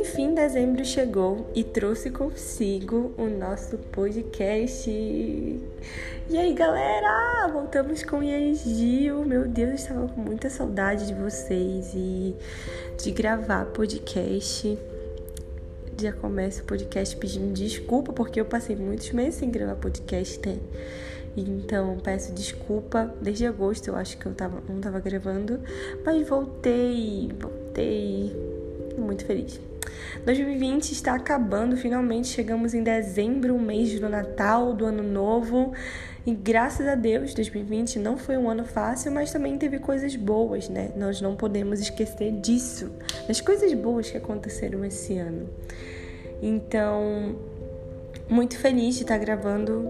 Enfim, dezembro chegou e trouxe consigo o nosso podcast. E aí, galera? Voltamos com o Gil. Meu Deus, eu estava com muita saudade de vocês e de gravar podcast. Já começo o podcast pedindo desculpa, porque eu passei muitos meses sem gravar podcast, né? Então, peço desculpa. Desde agosto eu acho que eu tava, não estava gravando, mas voltei, voltei muito feliz. 2020 está acabando, finalmente chegamos em dezembro, o mês do Natal, do Ano Novo. E graças a Deus, 2020 não foi um ano fácil, mas também teve coisas boas, né? Nós não podemos esquecer disso, das coisas boas que aconteceram esse ano. Então, muito feliz de estar gravando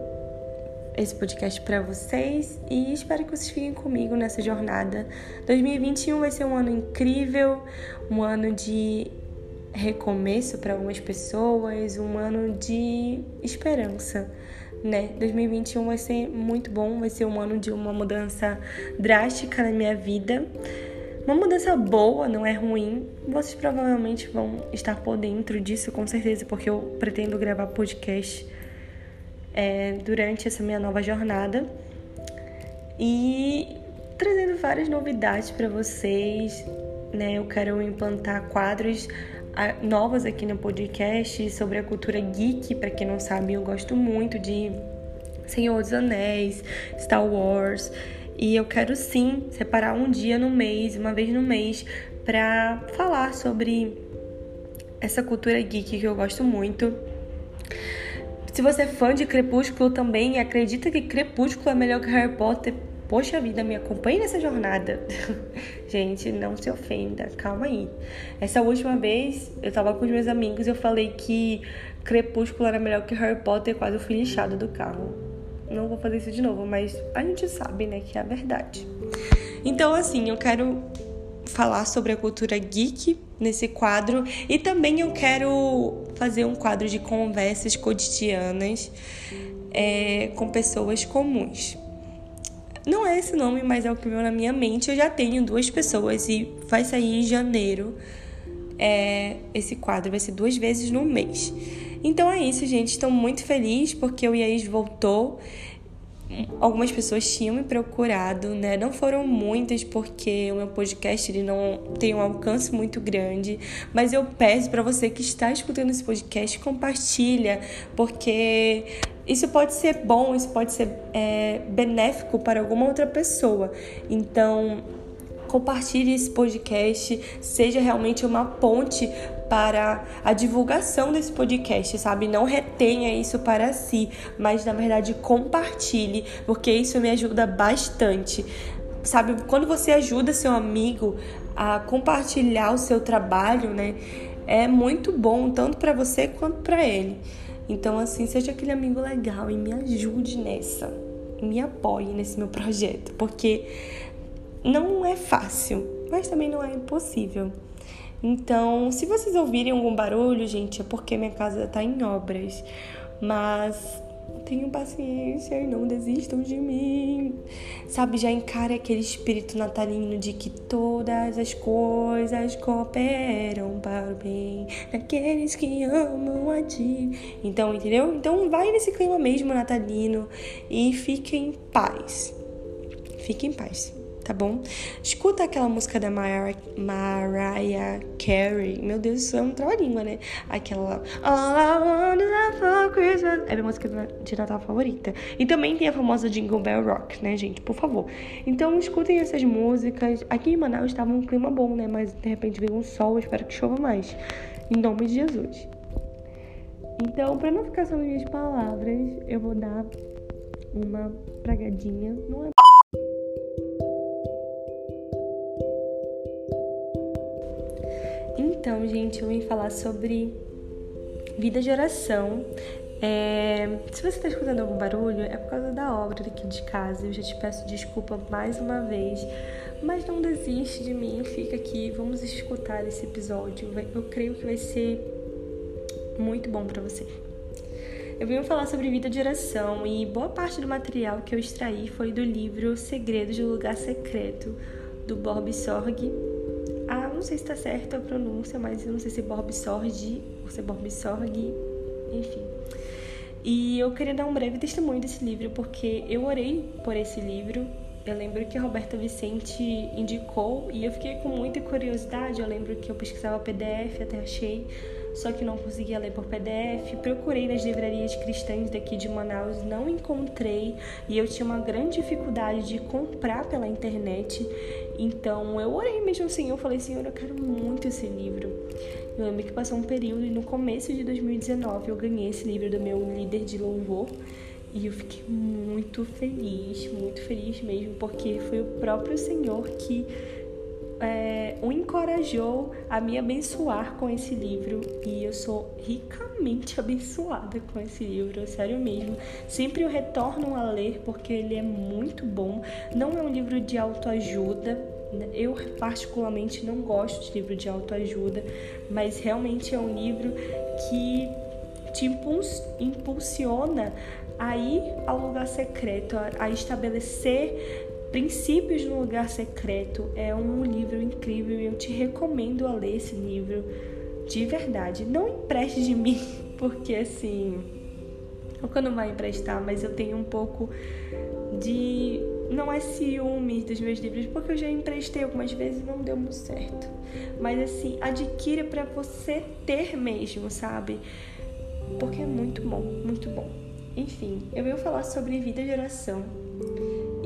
esse podcast para vocês e espero que vocês fiquem comigo nessa jornada. 2021 vai ser um ano incrível, um ano de recomeço para algumas pessoas, um ano de esperança, né? 2021 vai ser muito bom, vai ser um ano de uma mudança drástica na minha vida. Uma mudança boa, não é ruim. Vocês provavelmente vão estar por dentro disso, com certeza, porque eu pretendo gravar podcast é, durante essa minha nova jornada e trazendo várias novidades para vocês. Né? Eu quero implantar quadros novas aqui no podcast sobre a cultura geek. Para quem não sabe, eu gosto muito de Senhor dos Anéis, Star Wars. E eu quero sim separar um dia no mês, uma vez no mês, para falar sobre essa cultura geek que eu gosto muito. Se você é fã de Crepúsculo também e acredita que Crepúsculo é melhor que Harry Potter, Poxa vida, me acompanhe nessa jornada. Gente, não se ofenda, calma aí. Essa última vez, eu tava com os meus amigos e eu falei que Crepúsculo era melhor que Harry Potter, quase eu fui lixado do carro. Não vou fazer isso de novo, mas a gente sabe, né, que é a verdade. Então, assim, eu quero falar sobre a cultura geek nesse quadro e também eu quero fazer um quadro de conversas cotidianas é, com pessoas comuns. Não é esse nome, mas é o que veio na minha mente. Eu já tenho duas pessoas e vai sair em janeiro. É, esse quadro vai ser duas vezes no mês. Então é isso, gente. Estou muito feliz porque o IAIS voltou. Algumas pessoas tinham me procurado, né? Não foram muitas porque o meu podcast ele não tem um alcance muito grande, mas eu peço para você que está escutando esse podcast compartilha, porque isso pode ser bom, isso pode ser é, benéfico para alguma outra pessoa. Então, compartilhe esse podcast, seja realmente uma ponte para a divulgação desse podcast, sabe? Não retenha isso para si, mas na verdade compartilhe, porque isso me ajuda bastante. Sabe, quando você ajuda seu amigo a compartilhar o seu trabalho, né? É muito bom tanto para você quanto para ele. Então, assim, seja aquele amigo legal e me ajude nessa. Me apoie nesse meu projeto, porque não é fácil, mas também não é impossível. Então, se vocês ouvirem algum barulho, gente, é porque minha casa tá em obras. Mas Tenham paciência e não desistam de mim. Sabe, já encare aquele espírito natalino de que todas as coisas cooperam para o bem daqueles que amam a ti. Então, entendeu? Então, vai nesse clima mesmo natalino e fique em paz. Fique em paz tá bom? Escuta aquela música da Mariah, Mariah Carey. Meu Deus, isso é um trava-língua, né? Aquela All I Want is for Christmas. É minha música de Natal favorita. E também tem a famosa Jingle Bell Rock, né, gente? Por favor. Então, escutem essas músicas. Aqui em Manaus estava um clima bom, né? Mas de repente veio um sol. Eu espero que chova mais. Em nome de Jesus. Então, para não ficar só nas minhas palavras, eu vou dar uma pragadinha. Não é Então, gente, eu vim falar sobre vida de oração. É... Se você está escutando algum barulho, é por causa da obra daqui de casa. Eu já te peço desculpa mais uma vez, mas não desiste de mim, fica aqui, vamos escutar esse episódio. Eu creio que vai ser muito bom para você. Eu vim falar sobre vida de oração e boa parte do material que eu extraí foi do livro Segredos do Lugar Secreto, do Bob Sorg. Não sei se está certa a pronúncia, mas eu não sei se é Bob Sorge ou se é Bob Sorg, enfim. E eu queria dar um breve testemunho desse livro, porque eu orei por esse livro. Eu lembro que a Roberta Vicente indicou e eu fiquei com muita curiosidade. Eu lembro que eu pesquisava PDF, até achei só que não conseguia ler por PDF. Procurei nas livrarias cristãs daqui de Manaus, não encontrei e eu tinha uma grande dificuldade de comprar pela internet. Então eu orei mesmo assim, eu falei, Senhor, eu quero muito esse livro. Eu lembro que passou um período e no começo de 2019 eu ganhei esse livro do meu líder de louvor. E eu fiquei muito feliz, muito feliz mesmo, porque foi o próprio Senhor que é, o encorajou a me abençoar com esse livro e eu sou ricamente abençoada com esse livro, sério mesmo. Sempre eu retorno a ler porque ele é muito bom. Não é um livro de autoajuda, né? eu particularmente não gosto de livro de autoajuda, mas realmente é um livro que te impulsiona a ir ao lugar secreto, a estabelecer Princípios no Lugar Secreto é um livro incrível e eu te recomendo a ler esse livro de verdade. Não empreste de mim, porque assim. Nunca não vai emprestar, mas eu tenho um pouco de. Não é ciúmes dos meus livros, porque eu já emprestei algumas vezes e não deu muito certo. Mas assim, adquira para você ter mesmo, sabe? Porque é muito bom, muito bom. Enfim, eu venho falar sobre vida de oração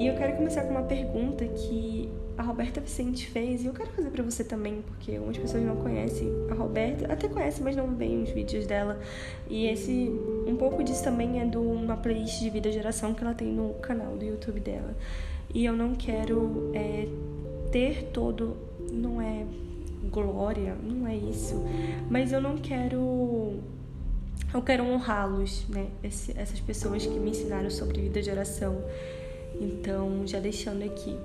e eu quero começar com uma pergunta que a Roberta Vicente fez e eu quero fazer para você também, porque algumas pessoas não conhecem a Roberta, até conhecem, mas não veem os vídeos dela. E esse um pouco disso também é de uma playlist de vida geração que ela tem no canal do YouTube dela. E eu não quero é, ter todo, não é glória, não é isso, mas eu não quero eu quero honrá-los, né? Esse, essas pessoas que me ensinaram sobre vida de oração. Então, já deixando aqui.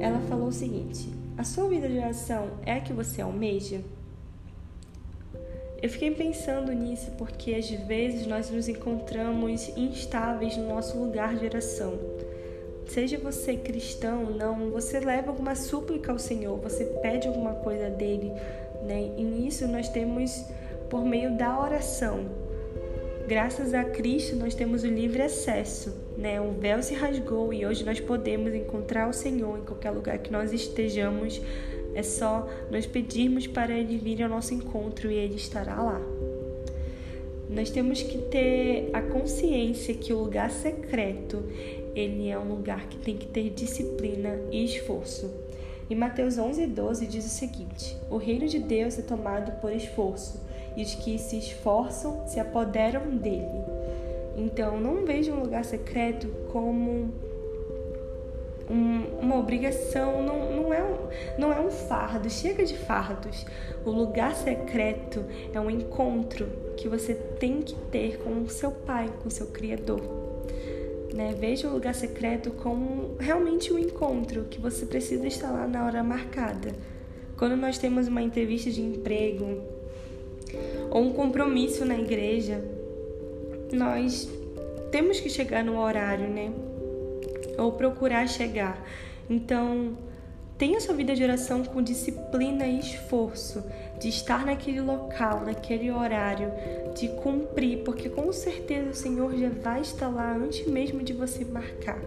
Ela falou o seguinte: A sua vida de oração é a que você almeja? Eu fiquei pensando nisso porque às vezes nós nos encontramos instáveis no nosso lugar de oração. Seja você cristão ou não, você leva alguma súplica ao Senhor, você pede alguma coisa dele, né? E nisso nós temos por meio da oração. Graças a Cristo nós temos o livre acesso né? O véu se rasgou e hoje nós podemos encontrar o Senhor em qualquer lugar que nós estejamos. É só nós pedirmos para Ele vir ao nosso encontro e Ele estará lá. Nós temos que ter a consciência que o lugar secreto ele é um lugar que tem que ter disciplina e esforço. Em Mateus 11, 12 diz o seguinte: O reino de Deus é tomado por esforço, e os que se esforçam se apoderam dele. Então, não veja um lugar secreto como um, uma obrigação, não, não, é um, não é um fardo, chega de fardos. O lugar secreto é um encontro que você tem que ter com o seu pai, com o seu Criador. Né? Veja o lugar secreto como realmente um encontro que você precisa estar lá na hora marcada. Quando nós temos uma entrevista de emprego ou um compromisso na igreja, nós temos que chegar no horário, né? Ou procurar chegar. Então, tenha sua vida de oração com disciplina e esforço, de estar naquele local, naquele horário, de cumprir, porque com certeza o Senhor já vai estar lá antes mesmo de você marcar.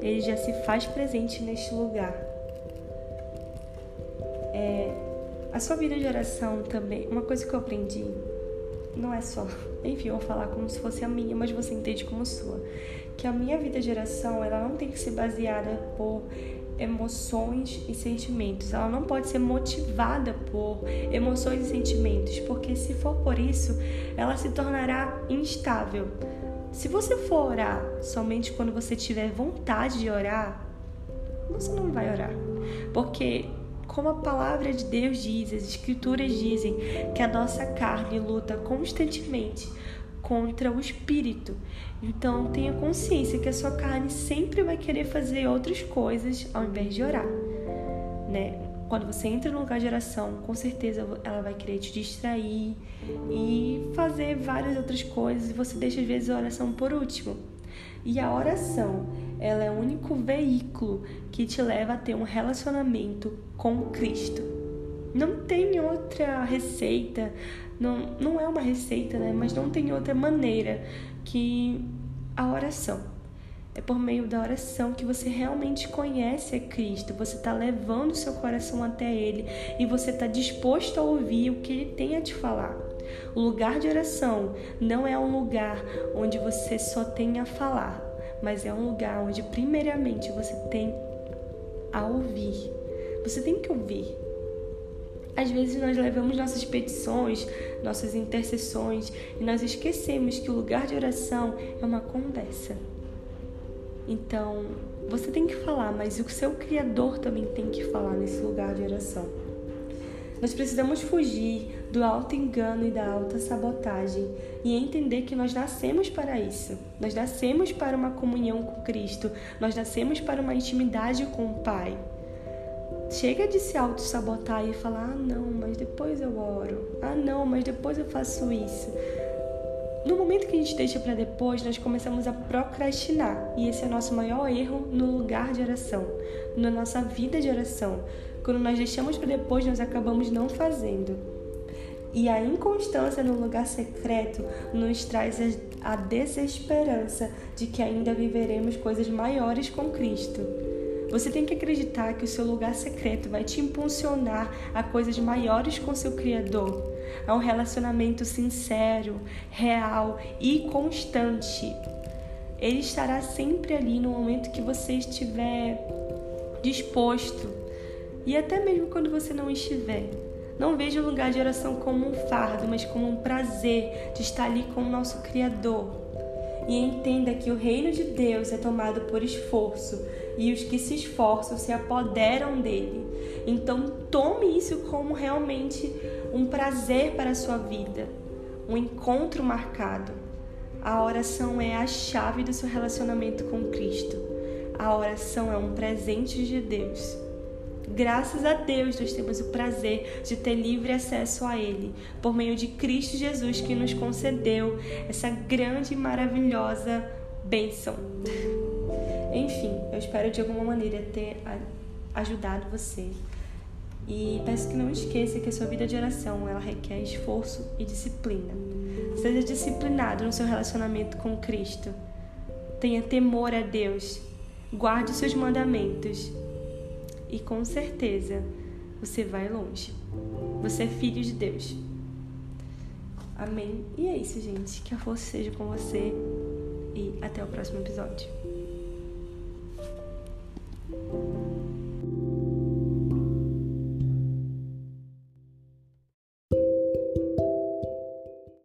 Ele já se faz presente neste lugar. É, a sua vida de oração também, uma coisa que eu aprendi não é só, enfim, eu vou falar como se fosse a minha, mas você entende como sua. Que a minha vida de oração, ela não tem que ser baseada por emoções e sentimentos. Ela não pode ser motivada por emoções e sentimentos, porque se for por isso, ela se tornará instável. Se você for orar somente quando você tiver vontade de orar, você não vai orar. Porque como a palavra de Deus diz, as escrituras dizem que a nossa carne luta constantemente contra o espírito. Então tenha consciência que a sua carne sempre vai querer fazer outras coisas ao invés de orar, né? Quando você entra no lugar de oração, com certeza ela vai querer te distrair e fazer várias outras coisas e você deixa às vezes a oração por último. E a oração, ela é o único veículo que te leva a ter um relacionamento com Cristo. Não tem outra receita, não, não é uma receita, né? Mas não tem outra maneira que a oração. É por meio da oração que você realmente conhece a Cristo, você está levando seu coração até Ele e você está disposto a ouvir o que Ele tem a te falar. O lugar de oração não é um lugar onde você só tem a falar, mas é um lugar onde, primeiramente, você tem a ouvir. Você tem que ouvir. Às vezes nós levamos nossas petições, nossas intercessões e nós esquecemos que o lugar de oração é uma conversa. Então, você tem que falar, mas o seu Criador também tem que falar nesse lugar de oração. Nós precisamos fugir do alto engano e da alta sabotagem e entender que nós nascemos para isso. Nós nascemos para uma comunhão com Cristo, nós nascemos para uma intimidade com o Pai. Chega de se auto-sabotar e falar: ah, não, mas depois eu oro. Ah, não, mas depois eu faço isso. No momento que a gente deixa para depois, nós começamos a procrastinar. E esse é o nosso maior erro no lugar de oração, na nossa vida de oração. Quando nós deixamos para depois, nós acabamos não fazendo. E a inconstância no lugar secreto nos traz a desesperança de que ainda viveremos coisas maiores com Cristo. Você tem que acreditar que o seu lugar secreto vai te impulsionar a coisas maiores com seu Criador a um relacionamento sincero, real e constante. Ele estará sempre ali no momento que você estiver disposto e até mesmo quando você não estiver. Não veja o lugar de oração como um fardo, mas como um prazer de estar ali com o nosso Criador. E entenda que o reino de Deus é tomado por esforço e os que se esforçam se apoderam dele. Então, tome isso como realmente um prazer para a sua vida, um encontro marcado. A oração é a chave do seu relacionamento com Cristo. A oração é um presente de Deus. Graças a Deus, nós temos o prazer de ter livre acesso a Ele, por meio de Cristo Jesus, que nos concedeu essa grande e maravilhosa bênção. Enfim, eu espero de alguma maneira ter ajudado você e peço que não esqueça que a sua vida de oração ela requer esforço e disciplina. Seja disciplinado no seu relacionamento com Cristo. Tenha temor a Deus. Guarde os seus mandamentos e com certeza você vai longe. Você é filho de Deus. Amém. E é isso, gente. Que a força seja com você e até o próximo episódio.